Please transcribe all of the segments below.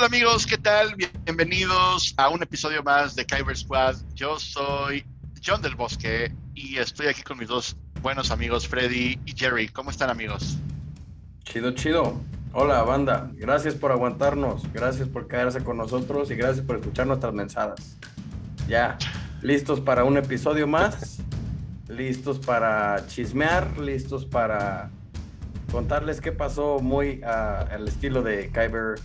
Hola amigos, ¿qué tal? Bienvenidos a un episodio más de Kyber Squad. Yo soy John del Bosque y estoy aquí con mis dos buenos amigos, Freddy y Jerry. ¿Cómo están amigos? Chido, chido. Hola banda, gracias por aguantarnos, gracias por quedarse con nosotros y gracias por escuchar nuestras mensadas. Ya, listos para un episodio más, listos para chismear, listos para contarles qué pasó muy uh, al estilo de Kyber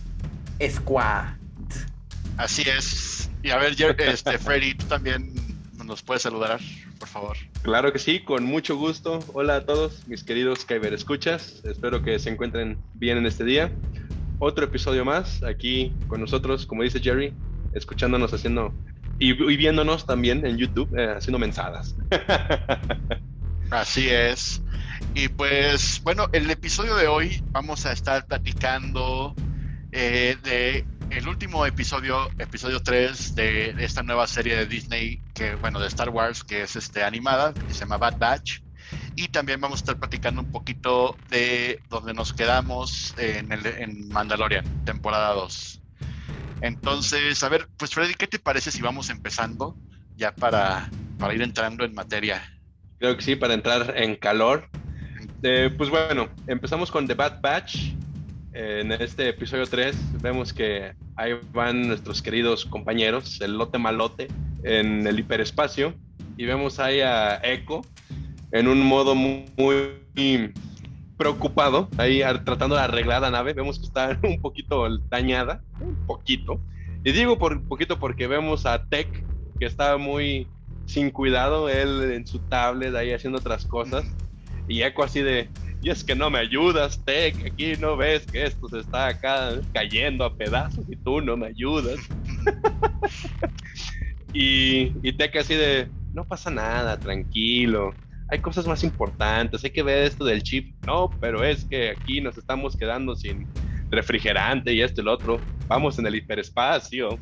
Squad. Así es. Y a ver, este, Freddy, tú también nos puedes saludar, por favor. Claro que sí, con mucho gusto. Hola a todos, mis queridos Kyber Escuchas. Espero que se encuentren bien en este día. Otro episodio más aquí con nosotros, como dice Jerry, escuchándonos haciendo y, viéndonos también en YouTube eh, haciendo mensadas. Así es. Y pues, bueno, el episodio de hoy vamos a estar platicando eh, de el último episodio, episodio 3 de, esta nueva serie de Disney, que bueno, de Star Wars, que es este animada, que se llama Bad Batch. Y también vamos a estar platicando un poquito de donde nos quedamos en, el, en Mandalorian, temporada 2. Entonces, a ver, pues Freddy, ¿qué te parece si vamos empezando ya para, para ir entrando en materia? Creo que sí, para entrar en calor. Eh, pues bueno, empezamos con The Bad Batch, en este episodio 3 vemos que ahí van nuestros queridos compañeros, el lote malote, en el hiperespacio. Y vemos ahí a Echo en un modo muy, preocupado, ahí tratando de arreglar la nave. Vemos que está un poquito dañada, un poquito. Y digo por poquito porque vemos a Tech, que está muy sin cuidado, él en su tablet ahí haciendo otras cosas. Y Echo así de, y es que no me ayudas, Tech, aquí no ves que esto se está acá cayendo a pedazos y tú no me ayudas. y, y Tech así de, no pasa nada, tranquilo, hay cosas más importantes, hay que ver esto del chip. No, pero es que aquí nos estamos quedando sin refrigerante y esto y lo otro. Vamos en el hiperespacio.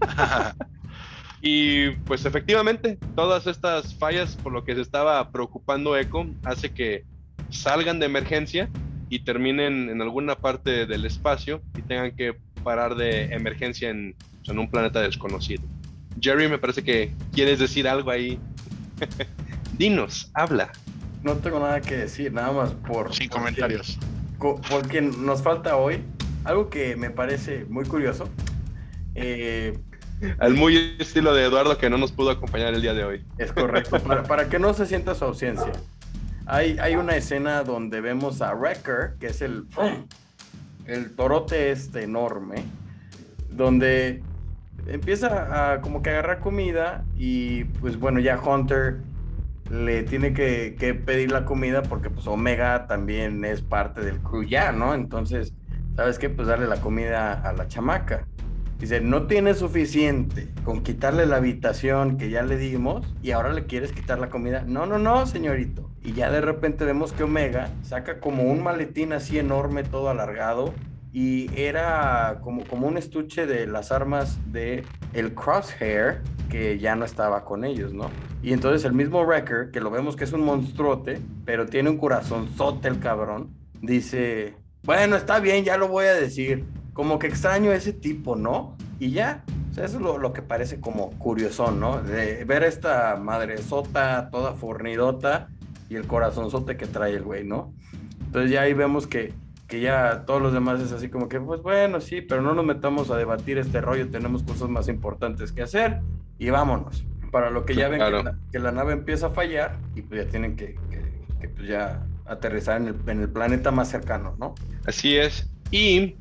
y pues efectivamente, todas estas fallas por lo que se estaba preocupando Echo hace que salgan de emergencia y terminen en alguna parte del espacio y tengan que parar de emergencia en, en un planeta desconocido. Jerry, me parece que quieres decir algo ahí. Dinos, habla. No tengo nada que decir, nada más por... Sin comentarios. Porque nos falta hoy algo que me parece muy curioso. Eh, Al muy estilo de Eduardo que no nos pudo acompañar el día de hoy. Es correcto, para, para que no se sienta su ausencia. Hay, una escena donde vemos a Wrecker, que es el, el torote este enorme, donde empieza a como que agarrar comida y pues bueno, ya Hunter le tiene que, pedir la comida porque pues Omega también es parte del crew ya, ¿no? Entonces, ¿sabes qué? Pues darle la comida a la chamaca. Dice, no tiene suficiente con quitarle la habitación que ya le dimos y ahora le quieres quitar la comida. No, no, no, señorito. Y ya de repente vemos que Omega saca como un maletín así enorme, todo alargado. Y era como, como un estuche de las armas de el Crosshair, que ya no estaba con ellos, ¿no? Y entonces el mismo Wrecker, que lo vemos que es un monstruote, pero tiene un corazonzote el cabrón, dice, bueno, está bien, ya lo voy a decir como que extraño ese tipo, ¿no? Y ya, eso es lo, que parece como curiosón, ¿no? De ver esta madre sota toda fornidota y el corazonzote que trae el güey, ¿no? Entonces ya ahí vemos que, que ya todos los demás es así como que, pues bueno, sí, pero no nos metamos a debatir este rollo, tenemos cosas más importantes que hacer y vámonos. Para lo que ya ven que, la, nave empieza a fallar y pues ya tienen que, que, pues ya aterrizar en el, en el planeta más cercano, ¿no? Así es. Y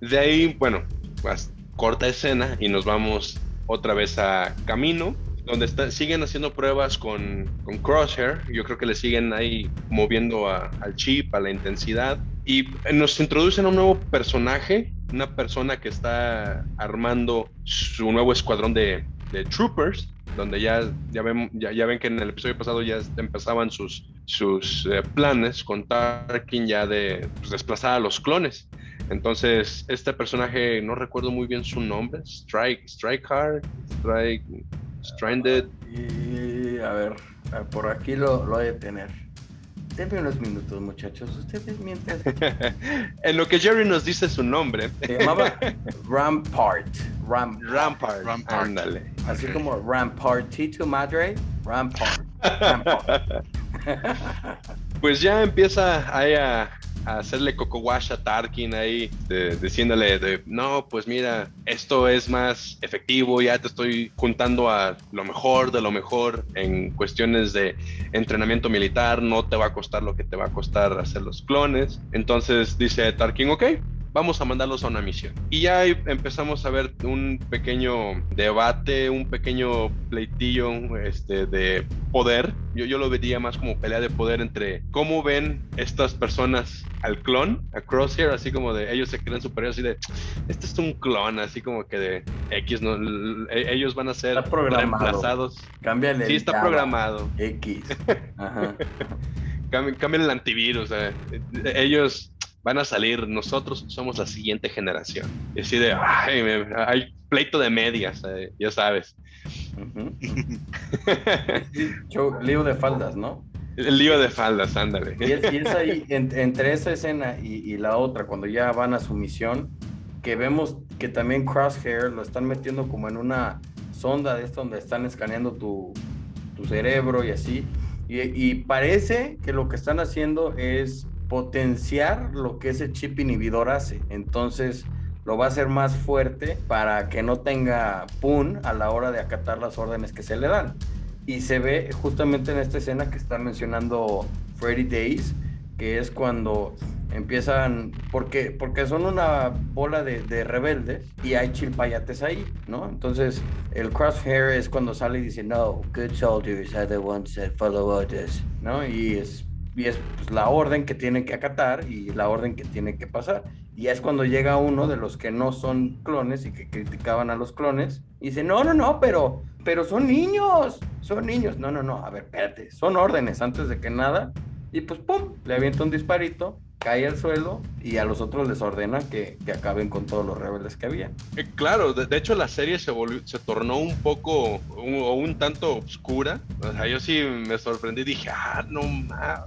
de ahí, bueno, pues, corta escena y nos vamos otra vez a Camino, donde siguen haciendo pruebas con, Crosshair. Yo creo que le siguen ahí moviendo al chip, a la intensidad. Y nos introducen a un nuevo personaje, una persona que está armando su nuevo escuadrón de, troopers, donde ya, ya, ven, ya, ven que en el episodio pasado ya empezaban sus, sus eh, planes con Tarkin ya de desplazar a los clones. Entonces, este personaje, no recuerdo muy bien su nombre, Strike, Strike Hard, Strike, Stranded. Y a ver, por aquí lo, lo de tener. denme unos minutos, muchachos. Ustedes mientras. en lo que Jerry nos dice su nombre. Se llamaba Rampart. Ram, Rampart. Rampart. Ándale. Así como Rampartito Madre. Rampart. Rampart. Pues ya empieza ahí a, hacerle coco wash a Tarkin ahí, diciéndole de, no, pues mira, esto es más efectivo, ya te estoy juntando a lo mejor de lo mejor en cuestiones de entrenamiento militar, no te va a costar lo que te va a costar hacer los clones. Entonces dice Tarkin, ok. Vamos a mandarlos a una misión. Y ya empezamos a ver un pequeño debate, un pequeño pleitillo este, de poder. Yo, yo lo vería más como pelea de poder entre cómo ven estas personas al clon, a Crosshair, así como de ellos se creen superiores, así de este es un clon, así como que de X, no, e- ellos van a ser reemplazados. Cámbiale. Sí, está programado. X. Ajá. Cambien el antivirus. eh. Ellos van a salir, nosotros somos la siguiente generación. Y así de, ay, me- hay pleito de medias, eh, ya sabes. Ujú. Show- lío de faldas, ¿no? El lío de faldas, ándale. Y es, y es ahí, en- entre esa escena y, y la otra, cuando ya van a su misión, que vemos que también Crosshair lo están metiendo como en una sonda de esto donde están escaneando tu, tu cerebro y así. Y, y parece que lo que están haciendo es potenciar lo que ese chip inhibidor hace. Entonces lo va a hacer más fuerte para que no tenga pun a la hora de acatar las órdenes que se le dan. Y se ve justamente en esta escena que está mencionando Freddy Days, que es cuando empiezan, porque, porque son una bola de, de rebeldes y hay chilpayates ahí, ¿no? Entonces el crosshair es cuando sale y dice, no, good soldiers are the ones that follow orders, ¿no? Y es, y es pues, la orden que tienen que acatar y la orden que tiene que pasar. Y es cuando llega uno de los que no son clones y que criticaban a los clones y dice, no, no, no, pero, pero son niños, son niños. No, no, no, a ver, espérate, son órdenes antes de que nada. Y pues, ¡pum!, le avienta un disparito, cae al suelo y a los otros les ordena que, que acaben con todos los rebeldes que había. Eh, Claro, de, hecho la serie se volvió, se tornó un poco o un, tanto oscura. O sea, yo sí me sorprendí, dije, ah, no más.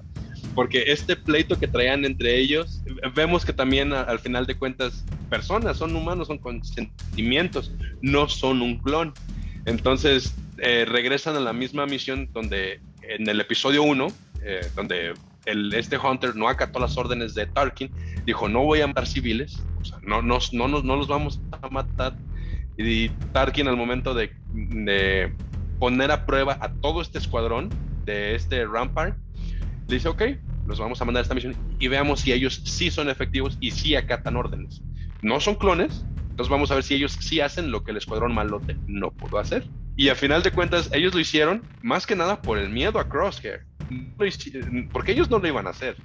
Porque este pleito que traían entre ellos, vemos que también al final de cuentas, personas, son humanos, son con sentimientos, no son un clon. Entonces eh, regresan a la misma misión donde en el episodio 1, eh, donde este Hunter no acató las órdenes de Tarkin, dijo, no voy a matar civiles, o sea, no, no, no, no, no los vamos a matar. Y Tarkin al momento de, de poner a prueba a todo este escuadrón de este Rampart, le dice, ok, los vamos a mandar a esta misión y veamos si ellos sí son efectivos y sí acatan órdenes. No son clones, entonces vamos a ver si ellos sí hacen lo que el escuadrón malote no pudo hacer. Y a final de cuentas, ellos lo hicieron más que nada por el miedo a Crosshair. Porque ellos no lo iban a hacer.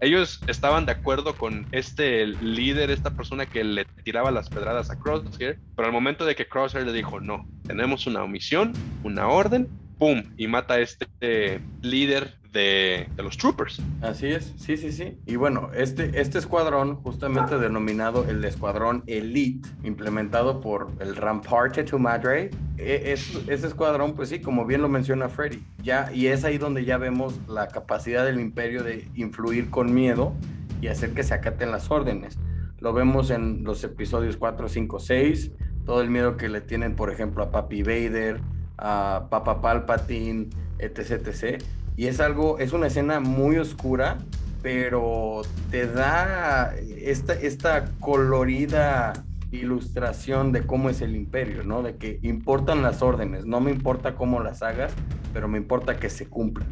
Ellos estaban de acuerdo con este líder, esta persona que le tiraba las pedradas a Crosshair, pero al momento de que Crosshair le dijo, no, tenemos una misión, una orden, ¡pum! Y mata a este líder de, de los troopers. Así es, sí, sí, sí. Y bueno, este, este escuadrón, justamente denominado el Escuadrón Elite, implementado por el Ramparte to Madre, e- es, ese escuadrón, pues sí, como bien lo menciona Freddy, ya, y es ahí donde ya vemos la capacidad del imperio de influir con miedo y hacer que se acaten las órdenes. Lo vemos en los episodios 4, 5, 6, todo el miedo que le tienen, por ejemplo, a Papi Vader, a Papa Palpatine, etc, etc. Y es algo, es una escena muy oscura, pero te da esta, esta colorida ilustración de cómo es el imperio, ¿no? De que importan las órdenes, no me importa cómo las hagas, pero me importa que se cumplan,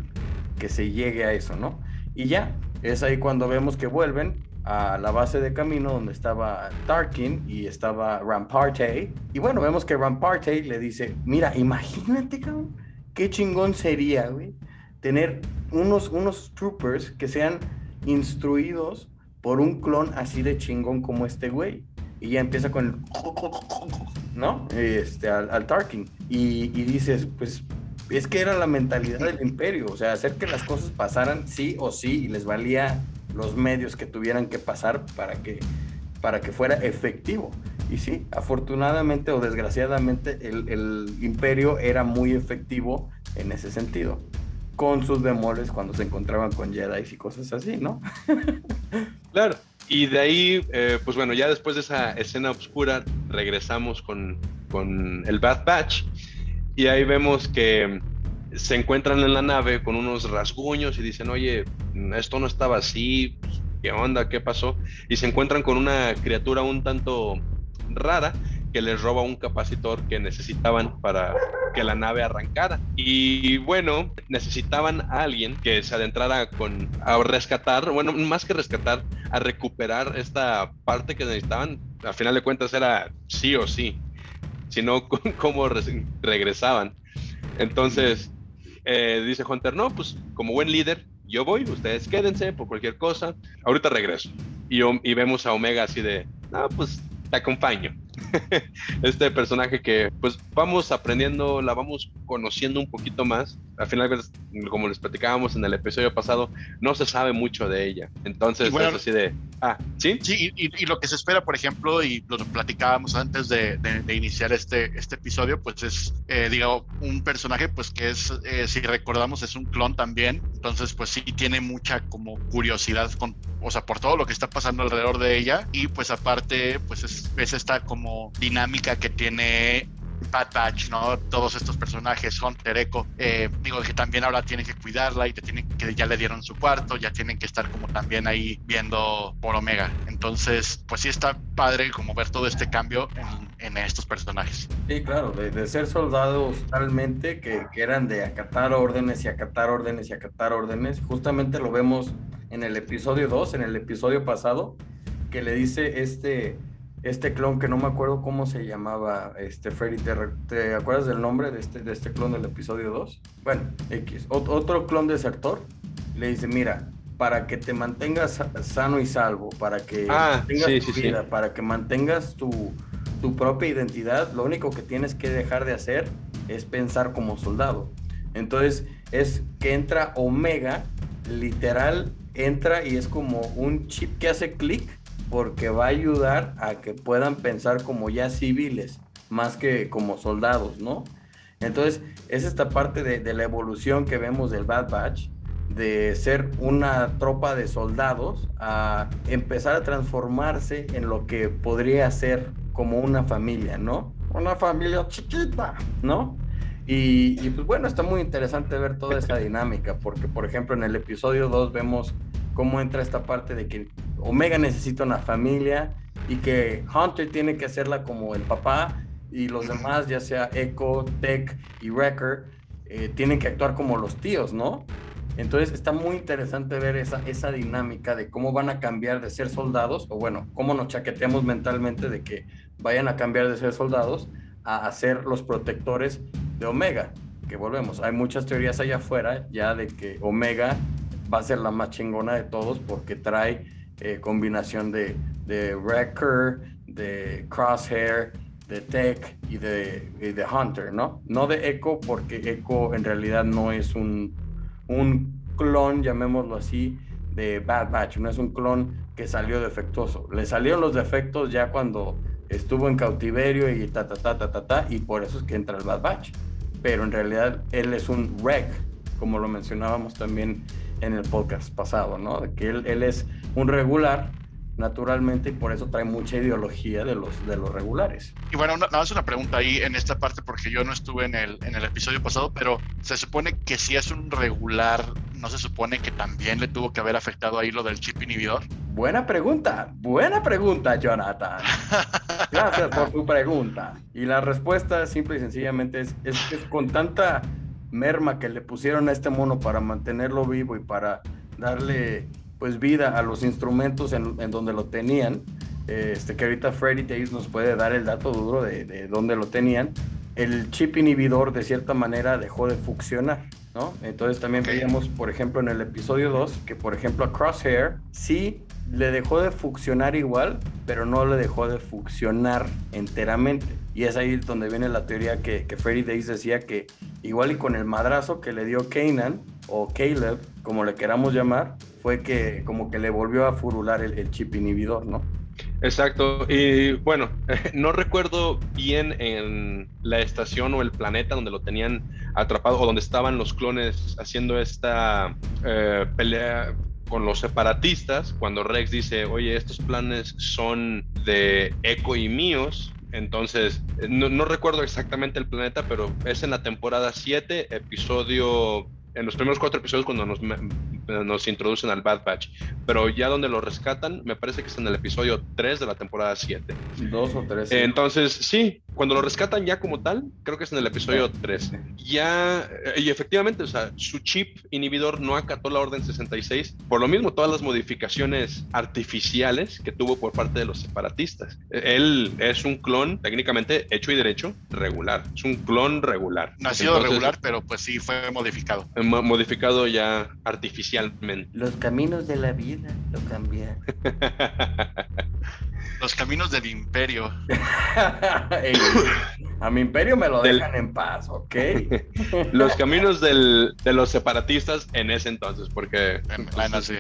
que se llegue a eso, ¿no? Y ya, es ahí cuando vemos que vuelven a la base de camino donde estaba Tarkin y estaba Ramparte. Y bueno, vemos que Ramparte le dice, mira, imagínate, cabrón, qué chingón sería, güey, tener unos, unos troopers que sean instruidos por un clon así de chingón como este güey. Y ya empieza con el... ¿No? Este, al, al Tarkin. Y, y dices, pues es que era la mentalidad del imperio, o sea, hacer que las cosas pasaran sí o sí y les valía los medios que tuvieran que pasar para que, para que fuera efectivo. Y sí, afortunadamente o desgraciadamente el, el imperio era muy efectivo en ese sentido. Con sus bemoles cuando se encontraban con Jedi y cosas así, ¿no? claro. Y de ahí, eh, pues bueno, ya después de esa escena oscura, regresamos con, con el Bad Batch. Y ahí vemos que se encuentran en la nave con unos rasguños y dicen, oye, esto no estaba así, ¿qué onda? ¿Qué pasó? Y se encuentran con una criatura un tanto rara que les roba un capacitor que necesitaban para que la nave arrancara. Y bueno, necesitaban a alguien que se adentrara con a rescatar, bueno, más que rescatar, a recuperar esta parte que necesitaban. Al final de cuentas era sí o sí, sino cómo regresaban. Entonces, eh, dice Hunter, no, pues como buen líder, yo voy, ustedes quédense por cualquier cosa, ahorita regreso. Y, y vemos a Omega así de, no, pues te acompaño. este personaje que pues vamos aprendiendo, la vamos conociendo un poquito más. Al final, como les platicábamos en el episodio pasado, no se sabe mucho de ella. Entonces es así de, ah, sí. Sí, y, lo que se espera, por ejemplo, y lo platicábamos antes de, iniciar este, este episodio, pues es, eh, digo, un personaje pues que es, eh, si recordamos, es un clon también. Entonces, pues sí tiene mucha como curiosidad con, o sea, por todo lo que está pasando alrededor de ella. Y pues aparte, pues es, es esta como dinámica que tiene Bad Batch, ¿no? Todos estos personajes, Hunter, Echo, eh, digo que también ahora tienen que cuidarla y te tienen que ya le dieron su cuarto, ya tienen que estar como también ahí viendo por Omega. Entonces, pues sí está padre como ver todo este cambio en, estos personajes. Sí, claro, de, ser soldados totalmente que, que eran de acatar órdenes y acatar órdenes y acatar órdenes, justamente lo vemos en el episodio 2, en el episodio pasado, que le dice este este clon que no me acuerdo cómo se llamaba, este Freddy, ¿te, acuerdas del nombre de este, de este clon del episodio 2? Bueno, X, otro clon desertor le dice, mira, para que te mantengas sano y salvo, para que ah, mantengas tu vida, para que mantengas tu, tu propia identidad, lo único que tienes que dejar de hacer es pensar como soldado. Entonces es que entra Omega, literal, entra y es como un chip que hace clic porque va a ayudar a que puedan pensar como ya civiles, más que como soldados, ¿no? Entonces, es esta parte de, la evolución que vemos del Bad Batch, de ser una tropa de soldados a empezar a transformarse en lo que podría ser como una familia, ¿no? Una familia chiquita, ¿no? Y, y, pues bueno, está muy interesante ver toda esa dinámica, porque por ejemplo en el episodio 2 vemos cómo entra esta parte de que Omega necesita una familia y que Hunter tiene que hacerla como el papá y los demás, ya sea Echo, Tech y Wrecker, eh, tienen que actuar como los tíos, ¿no? Entonces está muy interesante ver esa, esa dinámica de cómo van a cambiar de ser soldados, o bueno, cómo nos chaqueteamos mentalmente de que vayan a cambiar de ser soldados a ser los protectores de Omega. Que volvemos, hay muchas teorías allá afuera ya de que Omega va a ser la más chingona de todos porque trae eh, combinación de, de Wrecker, de Crosshair, de Tech y de, de, Hunter, ¿no? No de Echo porque Echo en realidad no es un, un clon, llamémoslo así, de Bad Batch, no es un clon que salió defectuoso. Le salieron los defectos ya cuando estuvo en cautiverio y ta, ta, ta, ta, ta, ta, y por eso es que entra el Bad Batch. Pero en realidad él es un wreck, como lo mencionábamos también en el podcast pasado, ¿no? Que él, él es un regular naturalmente y por eso trae mucha ideología de los, de los regulares. Y bueno, nada más una pregunta ahí en esta parte porque yo no estuve en el, en el episodio pasado, pero se supone que si es un regular, ¿no se supone que también le tuvo que haber afectado ahí lo del chip inhibidor? Buena pregunta, buena pregunta, Jonathan. Gracias por tu pregunta. Y la respuesta simple y sencillamente es, es, es con tanta merma que le pusieron a este mono para mantenerlo vivo y para darle pues vida a los instrumentos en, donde lo tenían, este, que ahorita Freddy Davis nos puede dar el dato duro de, de dónde lo tenían, el chip inhibidor de cierta manera dejó de funcionar, ¿no? Entonces también veíamos, por ejemplo, en el episodio 2, que por ejemplo a Crosshair sí le dejó de funcionar igual, pero no le dejó de funcionar enteramente. Y es ahí donde viene la teoría que, que Freddy Days decía que igual y con el madrazo que le dio Kanan o Caleb, como le queramos llamar, fue que como que le volvió a furular el, chip inhibidor, ¿no? Exacto, y bueno, no recuerdo bien en la estación o el planeta donde lo tenían atrapado o donde estaban los clones haciendo esta eh, pelea con los separatistas, cuando Rex dice, oye, estos planes son de Echo y míos, entonces, no, no, recuerdo exactamente el planeta, pero es en la temporada 7, episodio en los primeros cuatro episodios cuando nos, nos introducen al Bad Batch. Pero ya donde lo rescatan, me parece que es en el episodio 3 de la temporada 7. Dos o tres. Entonces, sí, cuando lo rescatan ya como tal, creo que es en el episodio 3. Ya, eh, y efectivamente, o sea, su chip inhibidor no acató la Orden 66. Por lo mismo, todas las modificaciones artificiales que tuvo por parte de los separatistas. Él es un clon técnicamente hecho y derecho regular. Es un clon regular. Nacido regular, pero pues sí fue modificado modificado ya Los caminos de la vida lo cambian. Los caminos del imperio. a mi imperio me lo dejan en paz, ¿ok? los caminos del, de los separatistas en ese entonces, porque... Bueno, sí.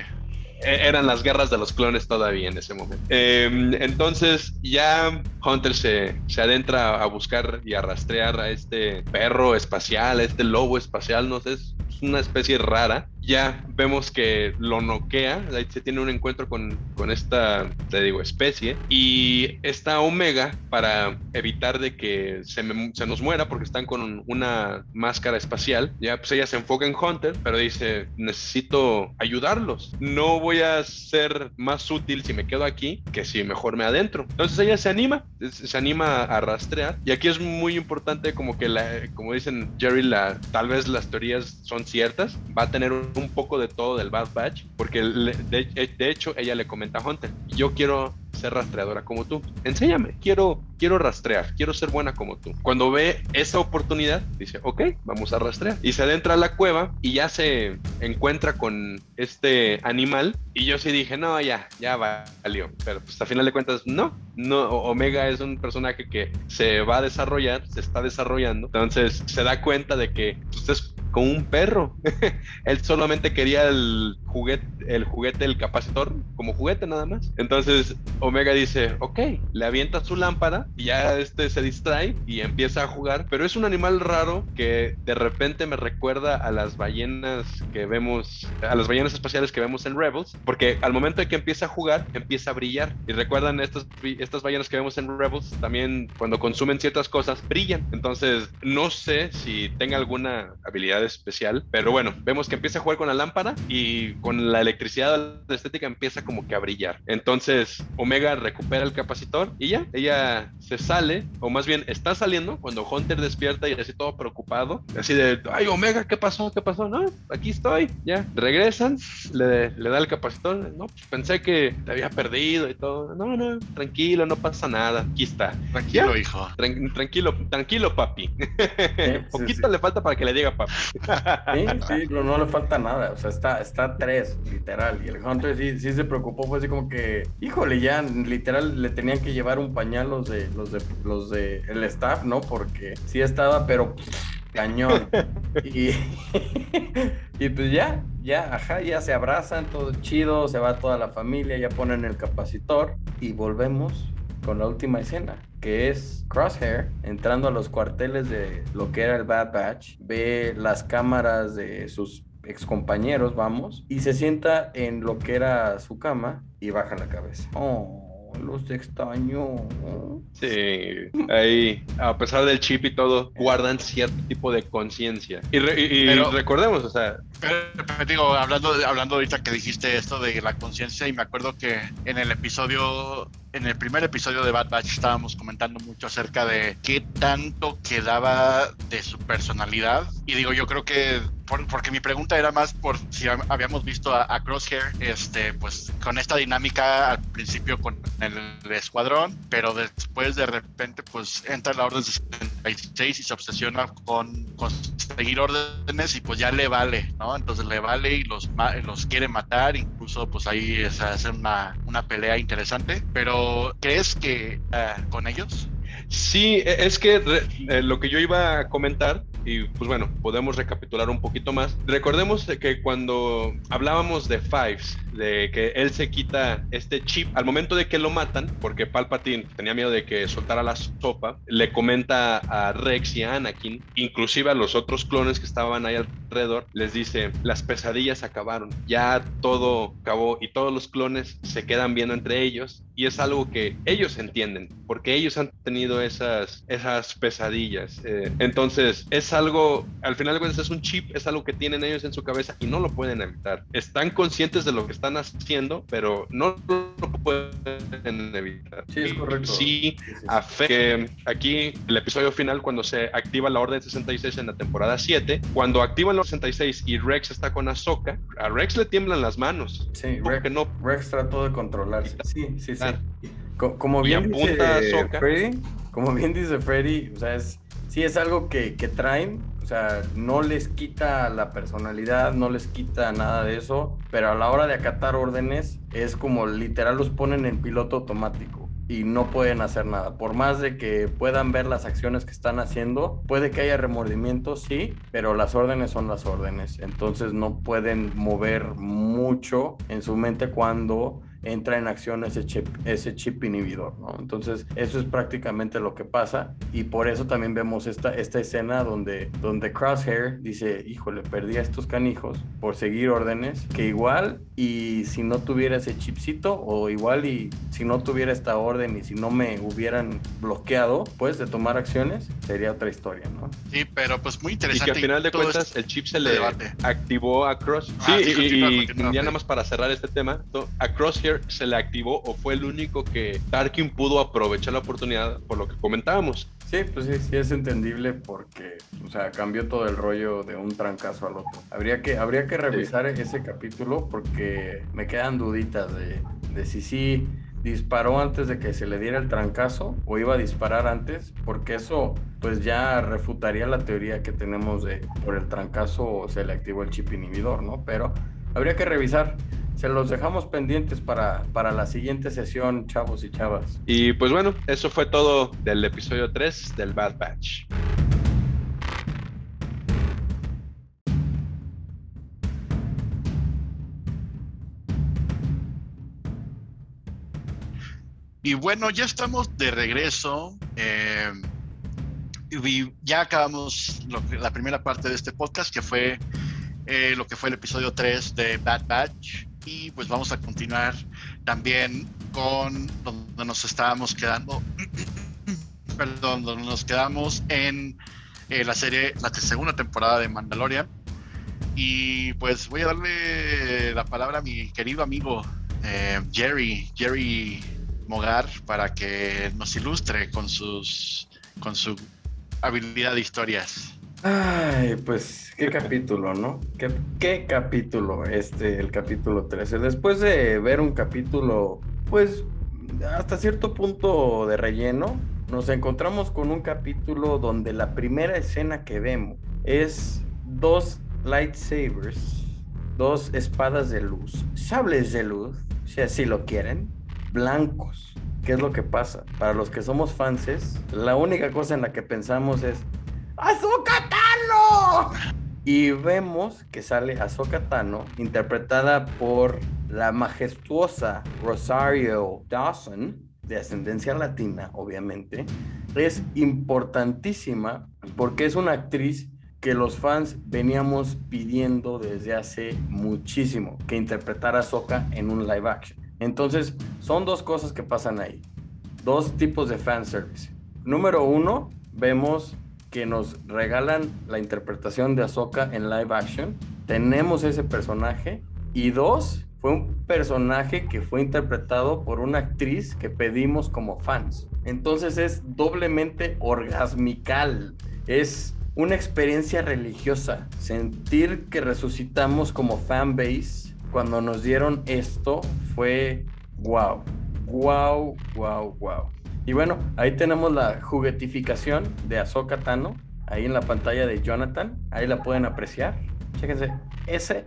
E-, eran las guerras de los clones todavía en ese momento. Em, entonces ya Hunter se, se, adentra a buscar y a rastrear a este perro espacial, a este lobo espacial, no sé, es una especie rara ya vemos que lo noquea, se tiene un encuentro con, con esta, te digo, especie, y esta Omega, para evitar de que se, se, nos muera, porque están con una máscara espacial, ya pues ella se enfoca en Hunter, pero dice, necesito ayudarlos, no voy a ser más útil si me quedo aquí que si mejor me adentro. Entonces ella se anima, se anima a rastrear, y aquí es muy importante como que, la, como dicen Jerry, la, tal vez las teorías son ciertas, va a tener un un poco de todo del Bad Batch, porque de, de, hecho ella le comenta a Hunter, yo quiero ser rastreadora como tú. Enséñame, quiero, quiero rastrear, quiero ser buena como tú. Cuando ve esa oportunidad, dice, ok, vamos a rastrear. Y se adentra a la cueva y ya se encuentra con este animal. Y yo sí dije, no, ya, ya valió. Pero pues a final de cuentas, no, no, Omega es un personaje que se va a desarrollar, se está desarrollando. Entonces se da cuenta de que usted es como un perro. Él solamente quería el juguete, el juguete, el capacitor, como juguete nada más. Entonces Omega dice, ok, le avienta su lámpara y ya este se distrae y empieza a jugar, pero es un animal raro que de repente me recuerda a las ballenas que vemos, a las ballenas espaciales que vemos en Rebels, porque al momento de que empieza a jugar, empieza a brillar. Y recuerdan estas, estas ballenas que vemos en Rebels, también cuando consumen ciertas cosas, brillan. Entonces, no sé si tenga alguna habilidad especial, pero bueno, vemos que empieza a jugar con la lámpara y con la electricidad la estética empieza como que a brillar. Entonces, Omega recupera el capacitor y ya, ella se sale, o más bien está saliendo cuando Hunter despierta y así todo preocupado, así de, ay Omega, ¿qué pasó? ¿Qué pasó? No, aquí estoy, ya, regresan, le, le da el capacitor, no, pues pensé que te había perdido y todo, no, no, tranquilo, no pasa nada, aquí está. Tranquilo, hijo. tranquilo, tranquilo, papi. Poquito le falta para que le diga papi. Sí, sí, no, no, le falta nada, o sea, está, está tres, literal, y el Hunter sí, sí se preocupó, fue así como que, híjole, ya literal le tenían que llevar un pañal los de los de los de el staff, ¿no? Porque sí estaba, pero cañón. y, y pues ya, ya, ajá, ya se abrazan, todo chido, se va toda la familia, ya ponen el capacitor y volvemos con la última escena, que es Crosshair entrando a los cuarteles de lo que era el Bad Batch, ve las cámaras de sus excompañeros, vamos, y se sienta en lo que era su cama y baja la cabeza. Oh, los extraño. Sí, ahí, a pesar del chip y todo, guardan cierto tipo de conciencia. Y, recordemos, o sea. digo, hablando, hablando ahorita que dijiste esto de la conciencia, y me acuerdo que en el episodio en el primer episodio de Bad Batch estábamos comentando mucho acerca de qué tanto quedaba de su personalidad. Y digo, yo creo que, porque mi pregunta era más por si habíamos visto a, Crosshair, este, pues con esta dinámica al principio con el, escuadrón, pero después de repente pues entra la Orden 66 y se obsesiona con conseguir órdenes y pues ya le vale, ¿no? Entonces le vale y los, los quiere matar, incluso pues ahí se hace una, una pelea interesante, pero ¿crees que ah, con ellos? Sí, e, es que eh, lo que yo iba a comentar, y pues bueno, podemos recapitular un poquito más. Recordemos que cuando hablábamos de Fives, de que él se quita este chip al momento de que lo matan, porque Palpatine tenía miedo de que soltara la sopa, le comenta a Rex y a Anakin, inclusive a los otros clones que estaban ahí alrededor, les dice, las pesadillas acabaron, ya todo acabó y todos los clones se quedan viendo entre ellos y es algo que ellos entienden, porque ellos han tenido esas, esas pesadillas. Eh, entonces, es algo, al final de cuentas es un chip, es algo que tienen ellos en su cabeza y no lo pueden evitar. Están conscientes de lo que están haciendo, pero no lo pueden evitar. Sí, es correcto. Sí, aquí el episodio final, cuando se activa la Orden 66 en la temporada 7, cuando activan la 66 y Rex está con Ahsoka, a Rex le tiemblan las manos. Sí, Rex, no... Rex trató de controlarse. Sí, sí, sí. Como bien dice Freddy, como bien dice Freddy, o sea, es, sí es algo que, que traen, o sea, no les quita la personalidad, no les quita nada de eso, pero a la hora de acatar órdenes es como literal los ponen en piloto automático y no pueden hacer nada. Por más de que puedan ver las acciones que están haciendo, puede que haya remordimiento, sí, pero las órdenes son las órdenes. Entonces no pueden mover mucho en su mente cuando entra en acción ese chip, ese chip inhibidor, ¿no? Entonces, eso es prácticamente lo que pasa y por eso también vemos esta, esta escena donde, donde Crosshair dice, híjole, perdí a estos canijos por seguir órdenes, que igual y si no tuviera ese chipcito o igual y si no tuviera esta orden y si no me hubieran bloqueado, pues de tomar acciones, sería otra historia, ¿no? Sí, pero pues muy interesante. Y que al final de cuentas el chip se le activó a Cross. Ah, sí, y, ya nada más para cerrar este tema, a Crosshair se le activó o fue el único que Tarkin pudo aprovechar la oportunidad por lo que comentábamos. Sí, pues sí, sí es entendible porque, o sea, cambió todo el rollo de un trancazo al otro. Habría que, habría que revisar ese capítulo porque me quedan duditas de, de si sí disparó antes de que se le diera el trancazo o iba a disparar antes, porque eso pues ya refutaría la teoría que tenemos de por el trancazo se le activó el chip inhibidor, ¿no? Pero habría que revisar se los dejamos pendientes para, para la siguiente sesión, chavos y chavas. Y pues bueno, eso fue todo del episodio 3 del Bad Batch. Y bueno, ya estamos de regreso. Eh, y ya acabamos la primera parte de este podcast, que fue eh, lo que fue el episodio 3 de Bad Batch y pues vamos a continuar también con donde nos estábamos quedando, perdón, donde nos quedamos en eh, la serie, la segunda temporada de Mandalorian. Y pues voy a darle la palabra a mi querido amigo eh, Jerry, Jerry Mogar, para que nos ilustre con sus con su habilidad de historias. Ay, pues qué capítulo, ¿no? ¿Qué, ¿Qué, capítulo este, el capítulo 13? Después de ver un capítulo, pues hasta cierto punto de relleno, nos encontramos con un capítulo donde la primera escena que vemos es dos lightsabers, dos espadas de luz, sables de luz, si así lo quieren, blancos. ¿Qué es lo que pasa? Para los que somos fanses, la única cosa en la que pensamos es, ¡Azoka Tano! Y vemos que sale Azoka Tano, interpretada por la majestuosa Rosario Dawson, de ascendencia latina, obviamente. Es importantísima porque es una actriz que los fans veníamos pidiendo desde hace muchísimo que interpretara a Ahsoka en un live action. Entonces, son dos cosas que pasan ahí. Dos tipos de fanservice. Número uno, vemos que nos regalan la interpretación de Ahsoka en live action. Tenemos ese personaje. Y dos, fue un personaje que fue interpretado por una actriz que pedimos como fans. Entonces es doblemente orgasmical. Es una experiencia religiosa. Sentir que resucitamos como fanbase cuando nos dieron esto fue wow. Wow, wow, wow. Y bueno, ahí tenemos la juguetificación de Ahsoka Tano, ahí en la pantalla de Jonathan, ahí la pueden apreciar. Chéquense, ese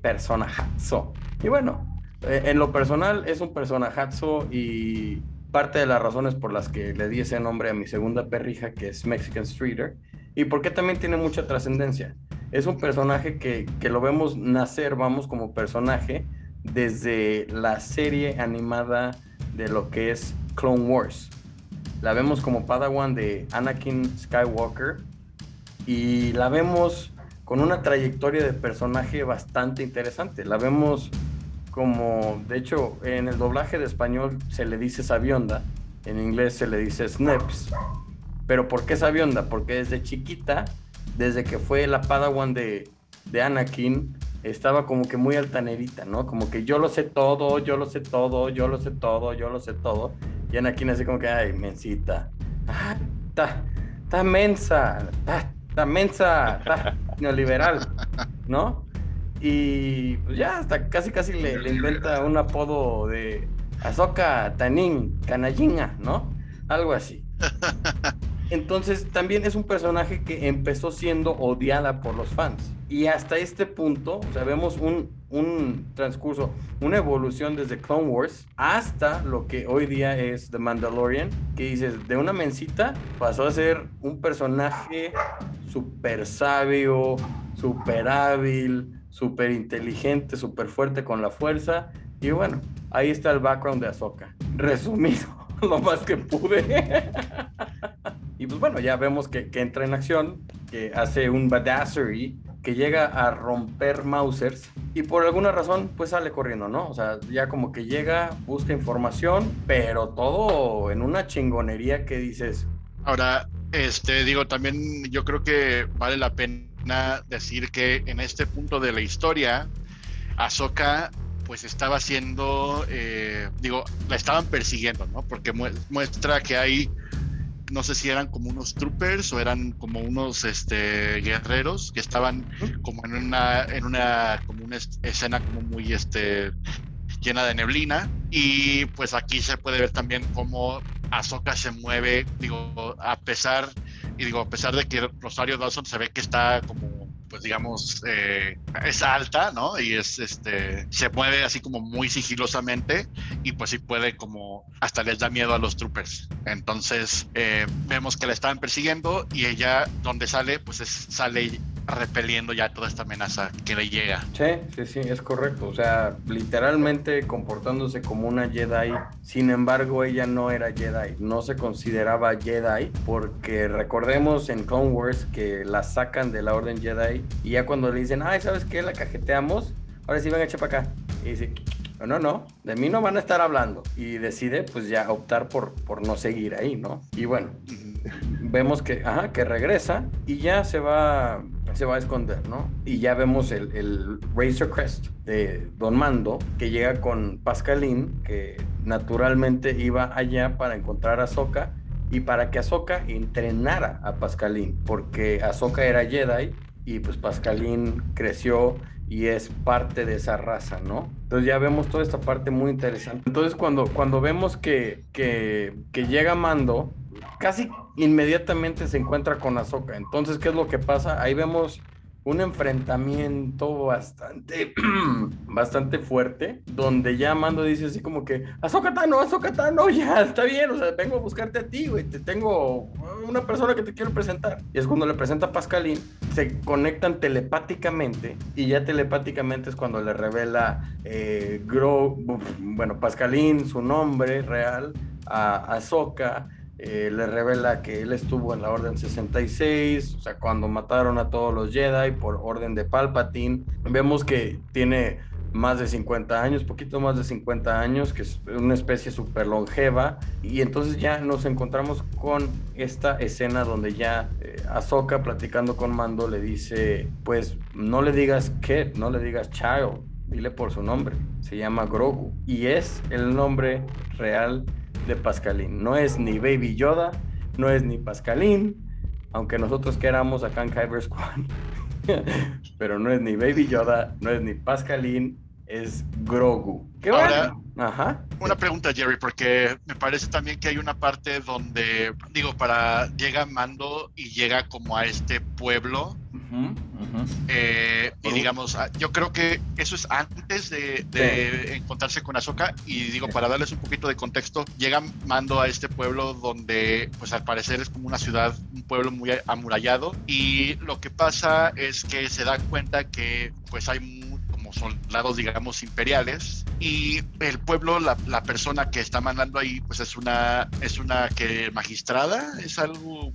personajazo. Y bueno, eh, en lo personal es un personajazo y parte de las razones por las que le di ese nombre a mi segunda perrija, que es Mexican Streeter, y porque también tiene mucha trascendencia. Es un personaje que, que lo vemos nacer, vamos, como personaje, desde la serie animada de lo que es Clone Wars. La vemos como Padawan de Anakin Skywalker y la vemos con una trayectoria de personaje bastante interesante. La vemos como, de hecho, en el doblaje de español se le dice Sabionda, en inglés se le dice Snips. Pero ¿por qué Sabionda? Porque desde chiquita, desde que fue la Padawan de, de Anakin, estaba como que muy altanerita, ¿no? Como que yo lo sé todo, yo lo sé todo, yo lo sé todo, yo lo sé todo. Y Anakin así como que, ay, mensita. Ah, está, está mensa, está, mensa, está neoliberal, ¿no? Y pues ya hasta casi casi le, le inventa un apodo de Azoka Tanin, Canallinga, ¿no? Algo así. Entonces también es un personaje que empezó siendo odiada por los fans. Y hasta este punto, o sea, vemos un, un transcurso, una evolución desde Clone Wars hasta lo que hoy día es The Mandalorian, que dices, de una mencita pasó a ser un personaje súper sabio, súper hábil, súper inteligente, súper fuerte con la fuerza. Y bueno, ahí está el background de Ahsoka. Resumido, lo más que pude. Y pues bueno, ya vemos que, entra en acción, que hace un badassery, que llega a romper Mausers y por alguna razón pues sale corriendo, ¿no? O sea, ya como que llega, busca información, pero todo en una chingonería que dices. Ahora, este, digo, también yo creo que vale la pena decir que en este punto de la historia, Ahsoka pues estaba haciendo, eh, digo, la estaban persiguiendo, ¿no? Porque muestra que hay no sé si eran como unos troopers o eran como unos este, guerreros que estaban como en una, en una, como una escena como muy este, llena de neblina. Y pues aquí se puede ver también cómo Ahsoka se mueve, digo, a pesar, y digo, a pesar de que Rosario Dawson se ve que está como pues digamos, eh, es alta, ¿no? Y es, este, se mueve así como muy sigilosamente y pues sí puede como, hasta les da miedo a los troopers. Entonces, eh, vemos que la estaban persiguiendo y ella, donde sale, pues es, sale repeliendo ya toda esta amenaza que le llega. Sí, sí, sí, es correcto. O sea, literalmente comportándose como una Jedi. Sin embargo, ella no era Jedi, no se consideraba Jedi porque recordemos en Clone Wars que la sacan de la Orden Jedi y ya cuando le dicen, ay, ¿sabes qué? La cajeteamos, ahora sí van a echar para acá. Y dice, no, no, de mí no van a estar hablando. Y decide pues ya optar por, por no seguir ahí, ¿no? Y bueno, vemos que, ajá, que regresa y ya se va, se va a esconder, ¿no? Y ya vemos el, el Razor Crest de Don Mando que llega con Pascalín, que naturalmente iba allá para encontrar a Ahsoka y para que Ahsoka entrenara a Pascalín, porque Ahsoka era Jedi y pues Pascalín creció y es parte de esa raza, ¿no? Entonces ya vemos toda esta parte muy interesante. Entonces cuando, cuando vemos que, que, que llega Mando, casi inmediatamente se encuentra con Ahsoka. Entonces, ¿qué es lo que pasa? Ahí vemos un enfrentamiento bastante, bastante fuerte, donde ya Mando dice así como que, Ahsoka Tano, Ahsoka Tano, ya, está bien, o sea, vengo a buscarte a ti, güey, te tengo una persona que te quiero presentar. Y es cuando le presenta a Pascalín, se conectan telepáticamente, y ya telepáticamente es cuando le revela eh, bueno, Pascalín, su nombre real, a Ahsoka, eh, le revela que él estuvo en la Orden 66, o sea, cuando mataron a todos los Jedi por orden de Palpatine. Vemos que tiene más de 50 años, poquito más de 50 años, que es una especie súper longeva. Y entonces ya nos encontramos con esta escena donde ya eh, Ahsoka platicando con Mando le dice, pues no le digas kid, no le digas child, dile por su nombre, se llama Grogu. Y es el nombre real de Pascalín. No es ni Baby Yoda, no es ni Pascalín, aunque nosotros queramos acá en Kyber Squad. Pero no es ni Baby Yoda, no es ni Pascalín, es Grogu. ¿Qué Ahora, Ajá. Una pregunta, Jerry, porque me parece también que hay una parte donde, digo, para llega Mando y llega como a este pueblo. Eh, y digamos, ah, yo creo que eso es antes de, encontrarse con Ahsoka. Y digo, para darles un poquito de contexto, llega Mando a este pueblo donde, pues al parecer es como una ciudad, un pueblo muy amurallado. Y lo que pasa es que se da cuenta que, pues hay como soldados, digamos, imperiales. Y el pueblo, la, la, persona que está mandando ahí, pues es una, es una que magistrada, es algo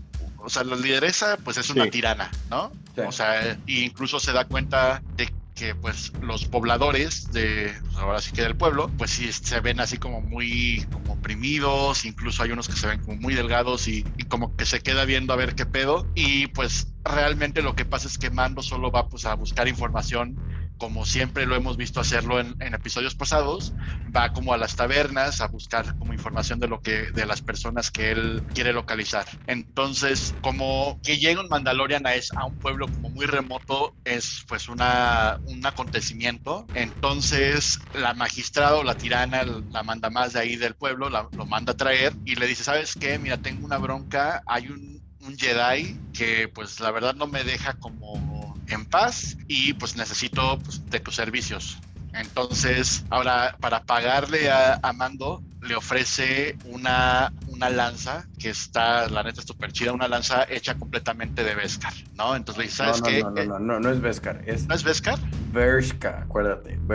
o sea, la lideresa pues es una tirana, ¿no? O sea, incluso se da cuenta de que pues los pobladores de pues, ahora sí que del pueblo pues sí se ven así como muy como oprimidos incluso hay unos que se ven como muy delgados y, y, como que se queda viendo a ver qué pedo y pues realmente lo que pasa es que Mando solo va pues a buscar información como siempre lo hemos visto hacerlo en, episodios pasados, va como a las tabernas a buscar como información de lo que de las personas que él quiere localizar. Entonces, como que llega un Mandalorian a, un pueblo como muy remoto es pues una, un acontecimiento. Entonces, la magistrada o la tirana la manda más de ahí del pueblo, lo manda a traer y le dice, ¿sabes qué? Mira, tengo una bronca, hay un Jedi que pues la verdad no me deja como en paz y pues necesito pues, de tus servicios. Entonces, ahora para pagarle a, Mando, le ofrece una, una lanza que está, la neta, súper chida, una lanza hecha completamente de Beskar, ¿no? Entonces le dice, ¿sabes no, qué? No, no, no, no, no es Beskar. Es ¿No es Beskar? Bershka, acuérdate,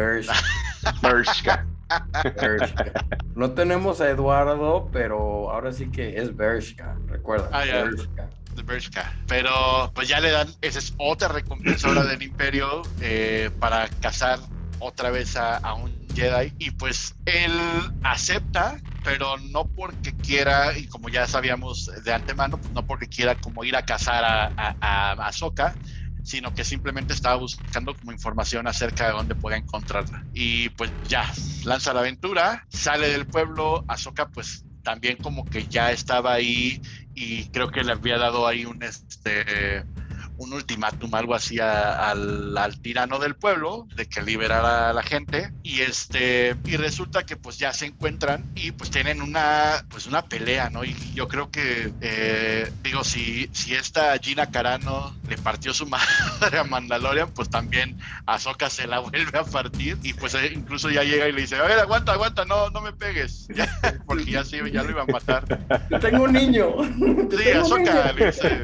Bershka. No tenemos a Eduardo, pero ahora sí que es Bershka, recuerda. Ah, de Bershka. Pero pues ya le dan, esa es otra recompensa ahora del Imperio eh, para cazar otra vez a, un Jedi. Y pues él acepta, pero no porque quiera, y como ya sabíamos de antemano, pues no porque quiera como ir a cazar a, a, a Ahsoka, sino que simplemente estaba buscando como información acerca de dónde podía encontrarla. Y pues ya, lanza la aventura, sale del pueblo, Ahsoka pues también como que ya estaba ahí y creo que le había dado ahí un este un ultimátum, algo así al, al, tirano del pueblo, de que liberara a la gente. Y este, y resulta que pues ya se encuentran y pues tienen una, pues una pelea, ¿no? Y yo creo que, eh, digo, si, si esta Gina Carano le partió su madre a Mandalorian, pues también Ahsoka se la vuelve a partir y pues eh, incluso ya llega y le dice, a ver, aguanta, aguanta, no, no me pegues, porque ya sí, ya lo iba a matar. tengo un niño. Sí, Ahsoka le dice.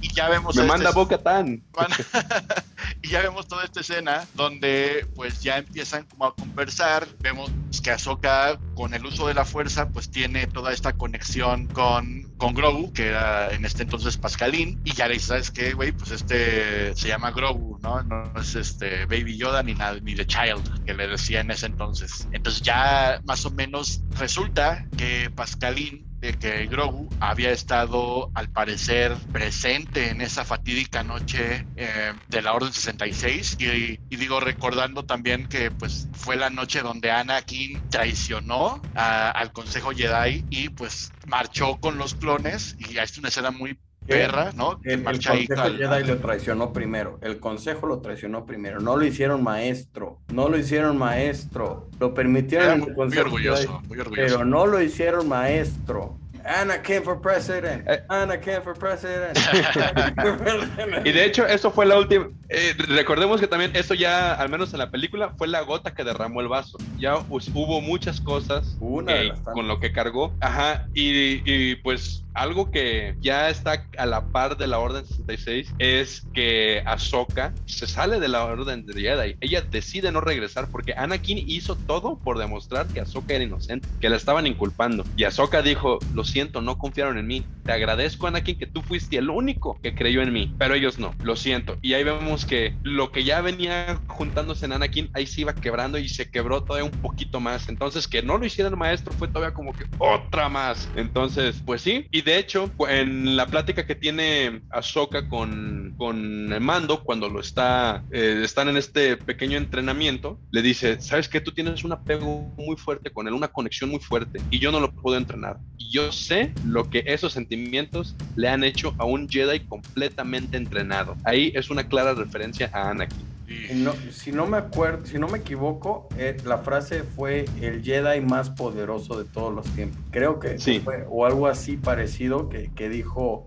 Y ya vemos me manda Boca Tan. y ya vemos toda esta escena donde pues ya empiezan como a conversar. Vemos que Ahsoka con el uso de la fuerza pues tiene toda esta conexión con, con Grogu, que era en este entonces Pascalín. Y ya le dice, ¿sabes qué, güey? Pues este se llama Grogu, ¿no? No es este Baby Yoda ni, nada, ni The Child, que le decía en ese entonces. Entonces ya más o menos resulta que Pascalín de que Grogu había estado al parecer presente en esa fatídica noche eh, de la Orden 66 y, y, digo recordando también que pues fue la noche donde Anakin traicionó al Consejo Jedi y pues marchó con los clones. Y es una escena muy perra, ¿no? El, el Consejo Jedi lo traicionó primero. El Consejo lo traicionó primero. No lo hicieron maestro. No lo hicieron maestro. Lo permitieron en el Consejo muy orgulloso, muy orgulloso. Pero no lo hicieron maestro. Anakin for president. Eh. Anakin for president. y de hecho, eso fue la última. Eh, recordemos que también esto ya, al menos en la película, fue la gota que derramó el vaso. Ya hubo muchas cosas con lo que cargó. Ajá. Y, y, pues algo que ya está a la par de la Orden 66 es que Ahsoka se sale de la Orden de Jedi. Ella decide no regresar porque Anakin hizo todo por demostrar que Ahsoka era inocente, que la estaban inculpando. Y Ahsoka dijo: Lo siento, no confiaron en mí. Te agradezco, Anakin, que tú fuiste el único que creyó en mí, pero ellos no. Lo siento. Y ahí vemos que lo que ya venía juntándose en Anakin, ahí se iba quebrando y se quebró todavía un poquito más. Entonces, que no lo hiciera el maestro fue todavía como que otra más. Entonces, pues sí. Y de hecho, en la plática que tiene Ahsoka con, con Mando, cuando lo está, eh, están en este pequeño entrenamiento, le dice, ¿sabes que Tú tienes un apego muy fuerte con él, una conexión muy fuerte, y yo no lo puedo entrenar. Y yo sé lo que esos sentimientos le han hecho a un Jedi completamente entrenado. Ahí es una clara referencia a Anakin. No, si no me acuerdo, si no me equivoco, eh, la frase fue el Jedi más poderoso de todos los tiempos. Creo que sí. fue, o algo así parecido que, que dijo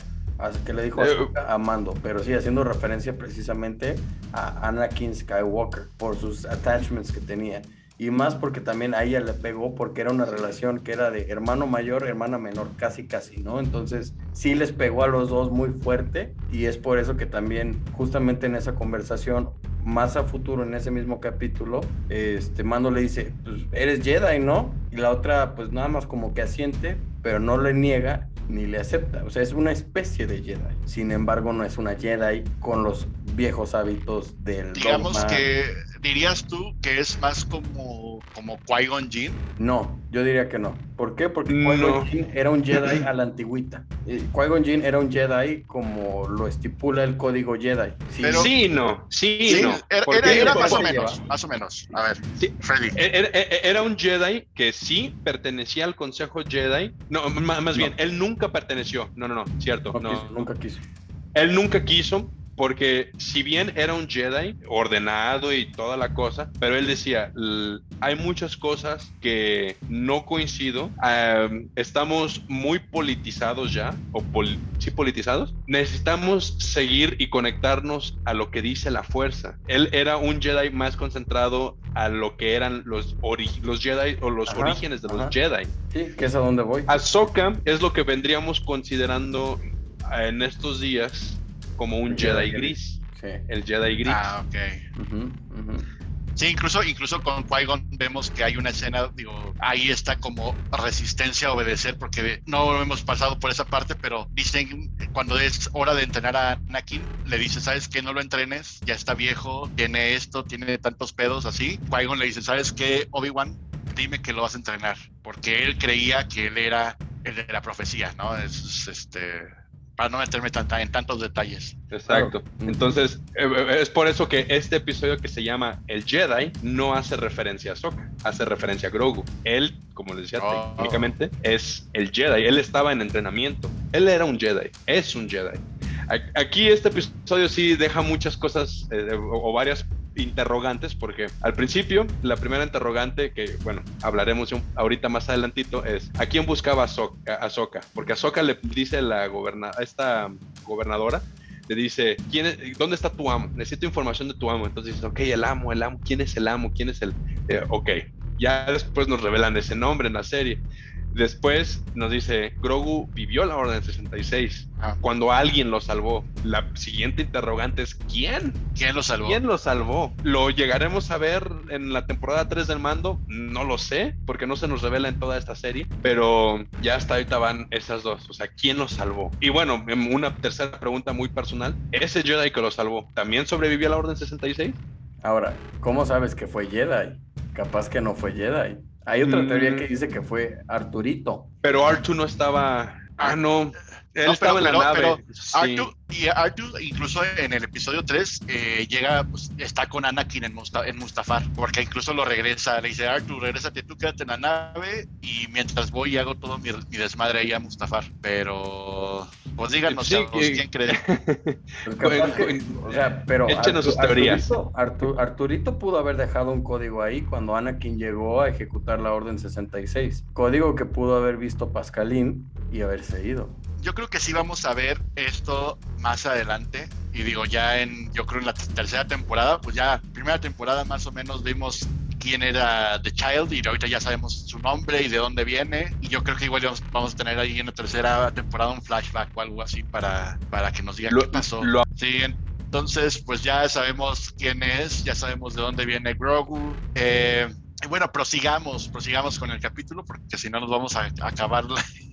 que le dijo eh, a Mando, pero sí haciendo referencia precisamente a Anakin Skywalker por sus attachments que tenía y más porque también a ella le pegó porque era una relación que era de hermano mayor, hermana menor, casi casi, ¿no? Entonces sí les pegó a los dos muy fuerte y es por eso que también justamente en esa conversación más a futuro en ese mismo capítulo, este Mando le dice, pues eres Jedi, ¿no? Y la otra pues nada más como que asiente, pero no le niega ni le acepta. O sea, es una especie de Jedi. Sin embargo, no es una Jedi con los viejos hábitos del Digamos dogma. que dirías tú que es más como, como Qui-Gon Jinn. No, yo diría que no. ¿Por qué? Porque No. Qui-Gon Jinn era un Jedi a la antigüita. Qui-Gon Jinn era un Jedi como lo estipula el código Jedi. Sí, Pero- sí, no, sí, Sí, no. era, porque- era- era más o menos, más o menos. A ver, Sí, Freddy. Era, era- era un Jedi que sí pertenecía al Consejo Jedi. No, más, bien, él nunca perteneció. No, no, no, cierto. no No, quiso, nunca quiso. Él nunca quiso, porque si bien era un Jedi ordenado y toda la cosa, pero él decía, "L- hay muchas cosas que no coincido, am, estamos muy politizados ya, o pol- sí politizados, necesitamos seguir y conectarnos a lo que dice la fuerza. Él era un Jedi más concentrado a lo que eran los, los Jedi o los Ajá, orígenes de ajá. los Jedi. Sí, que es a donde voy. Ahsoka es lo que vendríamos considerando en estos días como un Jedi Jedi gris, Sí. el Jedi gris. Ah, ok. Sí, incluso, incluso con Qui-Gon vemos que hay una escena, digo, ahí está como resistencia a obedecer, porque no hemos pasado por esa parte, pero dicen cuando es hora de entrenar a Anakin, le dice, ¿sabes qué? No lo entrenes, ya está viejo, tiene esto, tiene tantos pedos así. Qui-Gon le dice, ¿sabes qué, Obi-Wan? Dime que lo vas a entrenar, porque él creía que él era el de la profecía, ¿no? Es, este, para no meterme tanta, en tantos detalles. Exacto. Entonces, eh, eh, es por eso que este episodio que se llama El Jedi no hace referencia a Ahsoka, hace referencia a Grogu. Él, como les decía Oh. técnicamente, es el Jedi. Él estaba en entrenamiento. Él era un Jedi, es un Jedi. Aquí este episodio sí deja muchas cosas eh, o, o varias interrogantes porque al principio la primera interrogante que bueno hablaremos un- ahorita más adelantito es ¿a quién buscaba Ahsoka? Ahsoka? Porque Ahsoka le dice la goberna esta gobernadora le dice, ¿quién ¿dónde está tu amo? Necesito información de tu amo. Entonces dice, ok, el amo, el amo, ¿quién es el amo? ¿Quién es el...? eh, ok, ya después nos revelan ese nombre en la serie. Después nos dice, Grogu vivió la Orden 66 Ah. cuando alguien lo salvó. La siguiente interrogante es, ¿quién? ¿Quién lo salvó? ¿Quién lo salvó? ¿Lo llegaremos a ver en la temporada 3 del mando? No lo sé, porque no se nos revela en toda esta serie, pero ya hasta ahorita van esas dos. O sea, ¿quién lo salvó? Y bueno, em, una tercera pregunta muy personal. ¿Ese Jedi que lo salvó también sobrevivió a la Orden 66? Ahora, ¿cómo sabes que fue Jedi? Capaz que no fue Jedi. Hay otra Mm. teoría que dice que fue Arturito. Pero Artu no estaba... Ah, no. Él No, estaba en la pero- nave. pero Sí. Artu, y Artu, incluso en el episodio 3, eh, llega, pues, está con Anakin en, Musta- en Mustafar, porque incluso lo regresa, le dice, Artu, regrésate, tú quédate en la nave, y mientras voy y hago todo mi, mi desmadre ahí a Mustafar. Pero, pues díganos, Sí, chavos, que- ¿quién cree? Pues que- o sea, pero Échenos sus teorías. Arturito, Artu- Arturito pudo haber dejado un código ahí cuando Anakin llegó a ejecutar la Orden 66. Código que pudo haber visto Pascalín y haberse ido. Yo creo que sí vamos a ver esto más adelante. Y digo, ya en, yo creo en la tercera temporada, pues ya, primera temporada más o menos vimos quién era The Child y ahorita ya sabemos su nombre y de dónde viene. Y yo creo que igual vamos, a tener ahí en la tercera temporada un flashback o algo así para, para que nos diga Lo- qué pasó. lo- Sí, entonces pues ya sabemos quién es, ya sabemos de dónde viene Grogu. Eh, y bueno, prosigamos, prosigamos con el capítulo porque si no nos vamos a, a acabar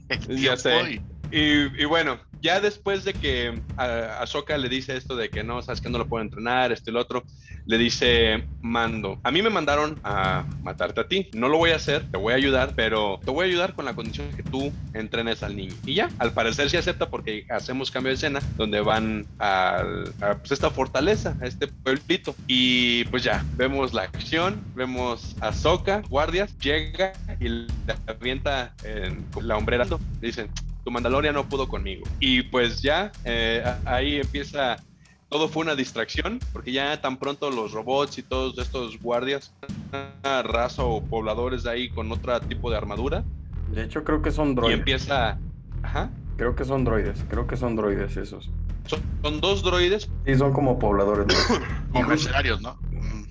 el Ya tiempo sé. y- Y, bueno, ya después de que a Ahsoka le dice esto de que no, sabes que no lo puedo entrenar, esto y lo otro, le dice Mando, a mí me mandaron a matarte a ti, no lo voy a hacer, te voy a ayudar, pero te voy a ayudar con la condición que tú entrenes al niño. Y ya, al parecer sí acepta porque hacemos cambio de escena donde van a, pues, esta fortaleza, a este pueblito. Y pues ya, vemos la acción, vemos a Ahsoka, guardias, llega y le avienta en la hombrera, dicen, tu Mandalorian no pudo conmigo. Y pues ya, eh, ahí empieza, todo fue una distracción, porque ya tan pronto los robots y todos estos guardias, una raza o pobladores de ahí con otro tipo de armadura, De hecho, creo que son y droides. empieza, ajá, Creo que son droides. Creo que son droides esos. son, son dos droides, Sí, son como pobladores. ¿no? como mercenarios, ¿no?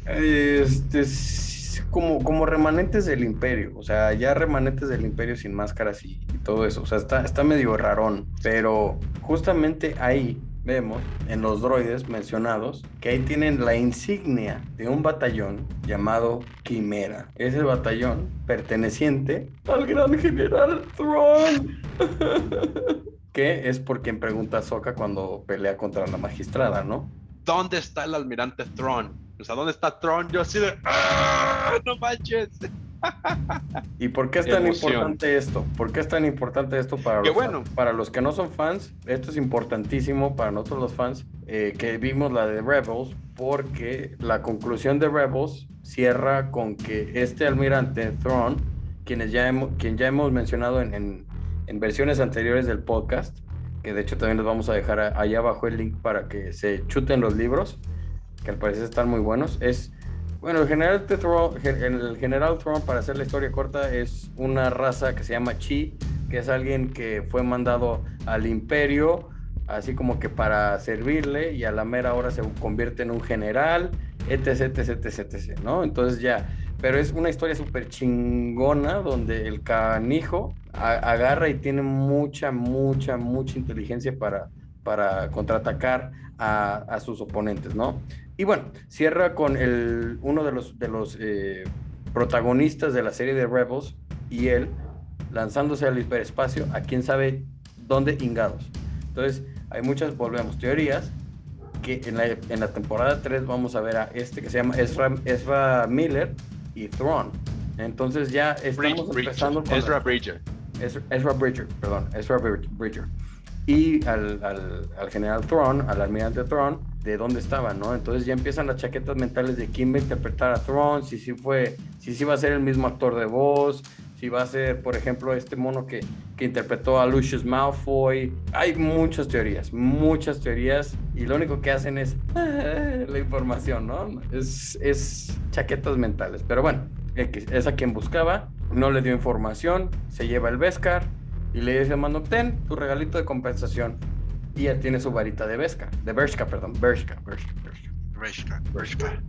Este, es como, como remanentes del imperio, o sea, ya remanentes del imperio sin máscaras y, todo eso, o sea, está, está medio rarón, pero justamente ahí vemos en los droides mencionados que ahí tienen la insignia de un batallón llamado Quimera. Es el batallón perteneciente al gran general Thrawn. que es por quien pregunta Soka cuando pelea contra la magistrada, ¿no? ¿Dónde está el almirante Thrawn? O sea, ¿dónde está Thrawn? Yo así de... ¡Ah, ¡No manches! ¿Y por qué es tan importante esto? ¿Por qué es tan importante esto para los, bueno. para los que no son fans? Esto es importantísimo para nosotros los fans eh, que vimos la de Rebels, porque la conclusión de Rebels cierra con que este almirante Thrawn, quienes ya hemos, quien ya hemos mencionado en, en, versiones anteriores del podcast, que de hecho también les vamos a dejar ahí abajo el link para que se chuten los libros, que al parecer están muy buenos, es bueno, el general, el general Throne, para hacer la historia corta, es una raza que se llama Chi, que es alguien que fue mandado al imperio, así como que para servirle, y a la mera hora se convierte en un general, etc, etc, etc, etc, ¿no? Entonces ya, pero es una historia súper chingona, donde el canijo agarra y tiene mucha, mucha, mucha inteligencia para, para contraatacar a sus oponentes, ¿no? Y bueno, cierra con el, uno de los, de los eh, protagonistas de la serie de Rebels y él lanzándose al hiperespacio a quién sabe dónde ingados. Entonces, hay muchas, volvemos, teorías que en la, en la temporada 3 vamos a ver a este que se llama Ezra, Miller y Thrawn. Entonces ya estamos empezando con Ezra Bridger. Ezra, Bridger, perdón, Ezra Bridger. Y al, al, al general Thrawn, al almirante Thrawn, de dónde estaba, ¿no? Entonces ya empiezan las chaquetas mentales de quién va a interpretar a Thrawn, si sí fue, si sí va a ser el mismo actor de voz, si va a ser, por ejemplo, este mono que, que interpretó a Lucius Malfoy. Hay muchas teorías, muchas teorías, y lo único que hacen es la información, ¿no? Es, es chaquetas mentales. Pero bueno, es a quien buscaba, no le dio información, se lleva el Beskar y le dice, mando, ten tu regalito de compensación ya tiene su varita de Bershka, de Bershka, perdón, Bershka, Bershka, Bershka. Bershka, Bershka.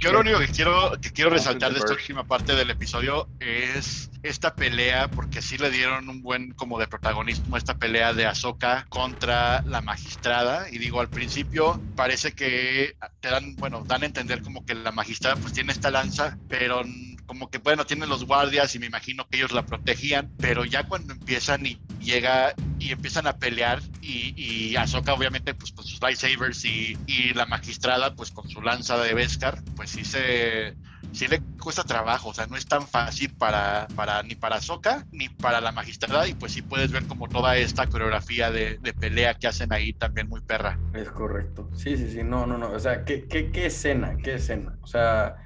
Yo lo único que quiero, que quiero resaltar de esta última parte del episodio es esta pelea, porque sí le dieron un buen como de protagonismo esta pelea de Ahsoka contra la magistrada. Y digo, al principio parece que te dan, bueno, dan a entender como que la magistrada pues tiene esta lanza, pero como que bueno, tienen los guardias y me imagino que ellos la protegían, pero ya cuando empiezan y llega y empiezan a pelear y, y Ahsoka obviamente pues con sus lightsabers y, y la magistrada pues con su lanza de Beskar, pues sí se sí le cuesta trabajo, o sea, no es tan fácil para, para ni para Ahsoka ni para la magistrada y pues sí puedes ver como toda esta coreografía de, de, pelea que hacen ahí también muy perra. Es correcto, sí, sí, sí, no, no, no, o sea, qué, qué, qué escena, qué escena, o sea,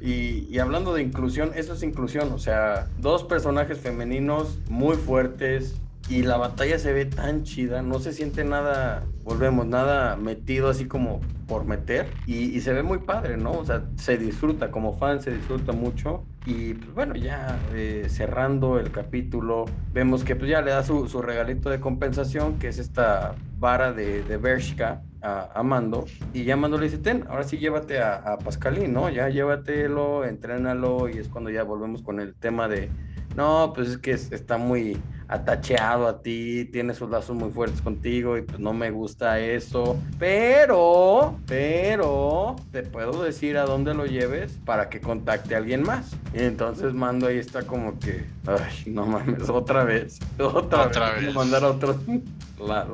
y, hablando de inclusión, eso es inclusión, o sea, dos personajes femeninos muy fuertes y la batalla se ve tan chida, no se siente nada, volvemos, nada metido así como por meter y, se ve muy padre, ¿no? O sea, se disfruta, como fan se disfruta mucho y pues bueno, ya eh, cerrando el capítulo, vemos que pues ya le da su, su regalito de compensación, que es esta vara de, de Bershka a, Mando, y ya Mando le dice, ten, ahora sí llévate a, a Pascalín, ¿no? Ya llévatelo, entrénalo, y es cuando ya volvemos con el tema de, no, pues es que está muy atacheado a ti, tiene sus lazos muy fuertes contigo y pues no me gusta eso. Pero, pero, te puedo decir a dónde lo lleves para que contacte a alguien más. Y entonces Mando ahí está como que, ay, no mames, otra vez, otra, otra vez, vez. mandar a otro lado.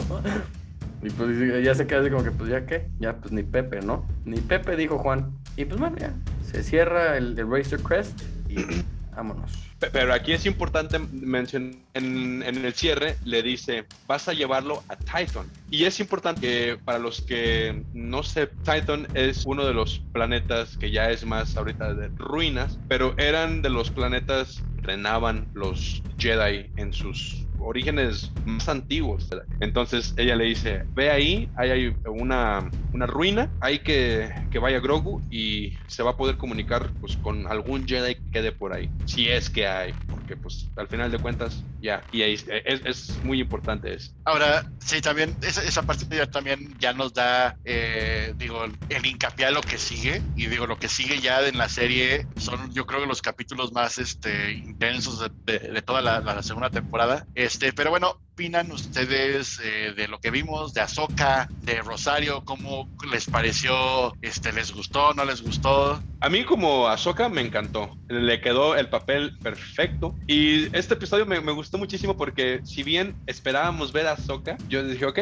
Y pues ya se queda así como que, pues ya qué, ya pues ni Pepe, ¿no? Ni Pepe dijo Juan. Y pues bueno, ya se cierra el, el Racer Crest y vámonos. Pero aquí es importante mencionar, en, en, el cierre le dice, vas a llevarlo a Titan. Y es importante que para los que no sé, Titan es uno de los planetas que ya es más ahorita de ruinas, pero eran de los planetas renaban los Jedi en sus orígenes más antiguos. Entonces ella le dice, ve ahí, ahí hay una, una ruina, hay que, que vaya Grogu y se va a poder comunicar pues con algún Jedi que quede por ahí, si es que hay, porque pues al final de cuentas ya, y ahí es, es, muy importante eso. Ahora, sí, también esa, esa parte ya también ya nos da, eh, digo, el hincapié a lo que sigue, y digo, lo que sigue ya en la serie son, yo creo que los capítulos más este, intensos de, de, toda la, la, segunda temporada. Este, pero bueno, opinan ustedes eh, de lo que vimos, de Azoka, de Rosario? ¿Cómo les pareció? Este, ¿Les gustó? ¿No les gustó? A mí como Azoka me encantó. Le quedó el papel perfecto. Y este episodio me, me gustó muchísimo porque si bien esperábamos ver a Azoka, yo dije, ok,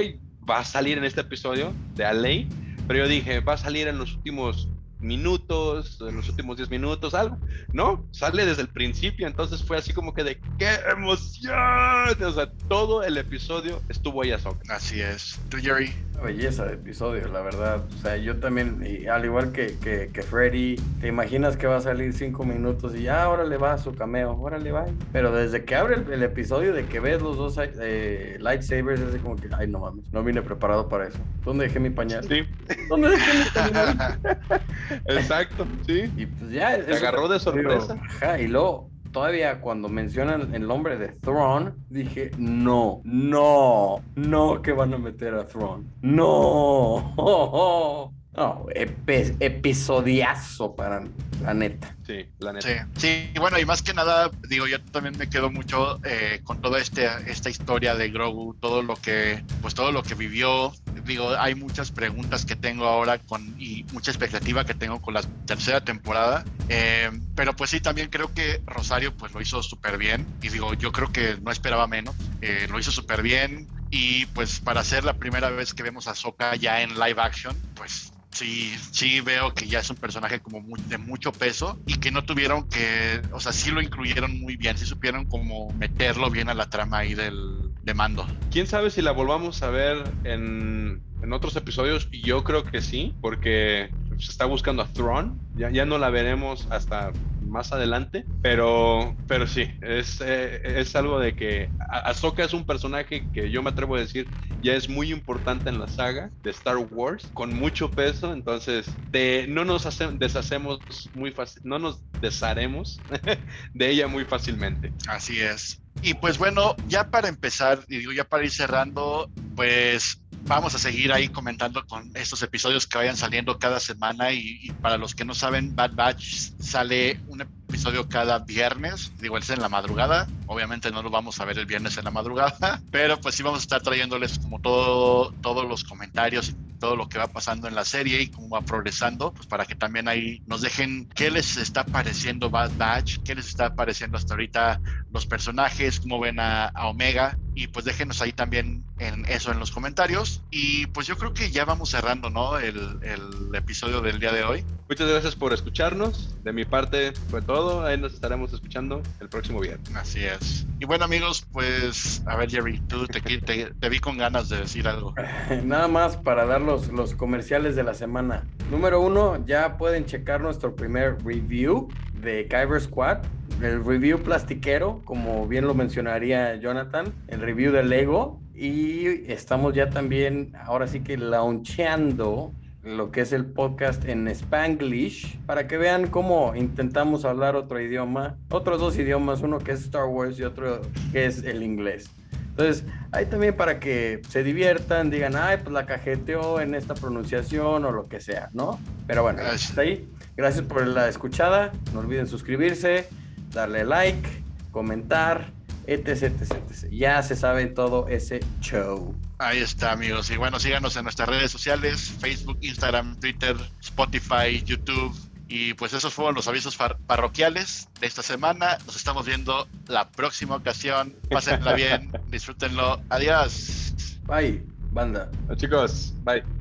va a salir en este episodio de Alei, pero yo dije, va a salir en los últimos minutos, en los últimos 10 minutos, algo. No, sale desde el principio, entonces fue así como que de ¡qué emoción! O sea, todo el episodio estuvo ahí a Soca. Así es. ¿Tú, Jerry? Una belleza de episodio, la verdad. O sea, yo también, al igual que, que, que, Freddy, te imaginas que va a salir 5 minutos y ya, ahora le va a su cameo, ahora le va. Pero desde que abre el, episodio de que ves los dos eh, lightsabers, es como que, ay, no mames, no vine preparado para eso. ¿Dónde dejé mi pañal? Sí. ¿Dónde dejé mi pañal? Exacto, sí. Y pues ya. Te agarró de sorpresa. Ajá, y luego todavía cuando mencionan el nombre de Thrawn, dije, no, no, no que van a meter a Thrawn. No. No, episodiazo para la neta. Sí, la neta. Sí, sí, bueno, y más que nada, digo, yo también me quedo mucho eh, con toda este, esta historia de Grogu, todo lo que, pues todo lo que vivió. Digo, hay muchas preguntas que tengo ahora con, y mucha expectativa que tengo con la tercera temporada. Eh, pero pues sí, también creo que Rosario pues lo hizo súper bien. Y digo, yo creo que no esperaba menos. Eh, lo hizo súper bien. Y pues para ser la primera vez que vemos a Soka ya en live action, pues sí, sí veo que ya es un personaje como de mucho peso y que no tuvieron que, o sea, sí lo incluyeron muy bien, sí supieron como meterlo bien a la trama ahí del de mando. ¿Quién sabe si la volvamos a ver en, en otros episodios? Yo creo que sí, porque se está buscando a Thrawn, ya, ya no la veremos hasta más adelante, pero, pero sí, es, eh, es algo de que Ahsoka es un personaje que yo me atrevo a decir ya es muy importante en la saga de Star Wars, con mucho peso, entonces de, no nos deshacemos muy fácil, no nos desharemos de ella muy fácilmente. Así es. Y pues bueno, ya para empezar, y digo, ya para ir cerrando, pues vamos a seguir ahí comentando con estos episodios que vayan saliendo cada semana y, para los que no saben, Bad Batch sale un episodio cada viernes, digo, es en la madrugada, obviamente no lo vamos a ver el viernes en la madrugada, pero pues sí vamos a estar trayéndoles como todo, todos los comentarios y todo lo que va pasando en la serie y cómo va progresando, pues para que también ahí nos dejen qué les está pareciendo Bad Batch, qué les está pareciendo hasta ahorita los personajes, cómo ven a, a Omega y pues déjenos ahí también en eso en los comentarios y pues yo creo que ya vamos cerrando, ¿no? El, el episodio del día de hoy. Muchas gracias por escucharnos, de mi parte fue todo, ahí nos estaremos escuchando el próximo viernes. Así es. Y bueno amigos, pues a ver Jerry, tú te, te, te vi con ganas de decir algo. Nada más para dar los, los comerciales de la semana. Número uno, ya pueden checar nuestro primer review de Kyber Squad el review plastiquero, como bien lo mencionaría Jonathan, el review de Lego. Y estamos ya también, ahora sí que launcheando lo que es el podcast en Spanglish, para que vean cómo intentamos hablar otro idioma, otros dos idiomas, uno que es Star Wars y otro que es el inglés. Entonces, ahí también para que se diviertan, digan, ay, pues la cajeteó en esta pronunciación o lo que sea, ¿no? Pero bueno, hasta ahí. Gracias por la escuchada. No olviden suscribirse darle like, comentar, etc, etc, etc. Ya se sabe todo ese show. Ahí está, amigos. Y bueno, síganos en nuestras redes sociales, Facebook, Instagram, Twitter, Spotify, YouTube. Y pues esos fueron los avisos parroquiales de esta semana. Nos estamos viendo la próxima ocasión. Pásenla bien, disfrútenlo. Adiós. Bye, banda. chicos, bye.